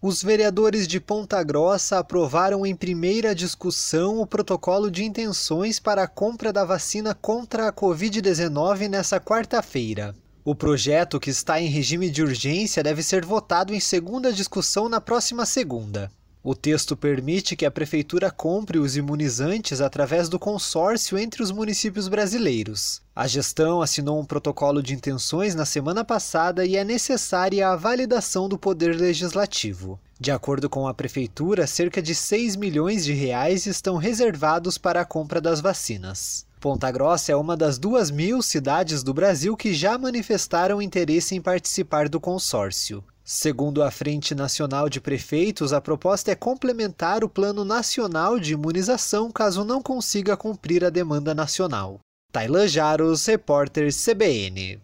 Os vereadores de Ponta Grossa aprovaram em primeira discussão o protocolo de intenções para a compra da vacina contra a Covid-19 nesta quarta-feira. O projeto, que está em regime de urgência, deve ser votado em segunda discussão na próxima segunda. O texto permite que a Prefeitura compre os imunizantes através do consórcio entre os municípios brasileiros. A gestão assinou um protocolo de intenções na semana passada e é necessária a validação do Poder Legislativo. De acordo com a Prefeitura, cerca de 6 milhões de reais estão reservados para a compra das vacinas. Ponta Grossa é uma das duas mil cidades do Brasil que já manifestaram interesse em participar do consórcio. Segundo a Frente Nacional de Prefeitos, a proposta é complementar o Plano Nacional de Imunização caso não consiga cumprir a demanda nacional. Tailan Jaros, repórter CBN.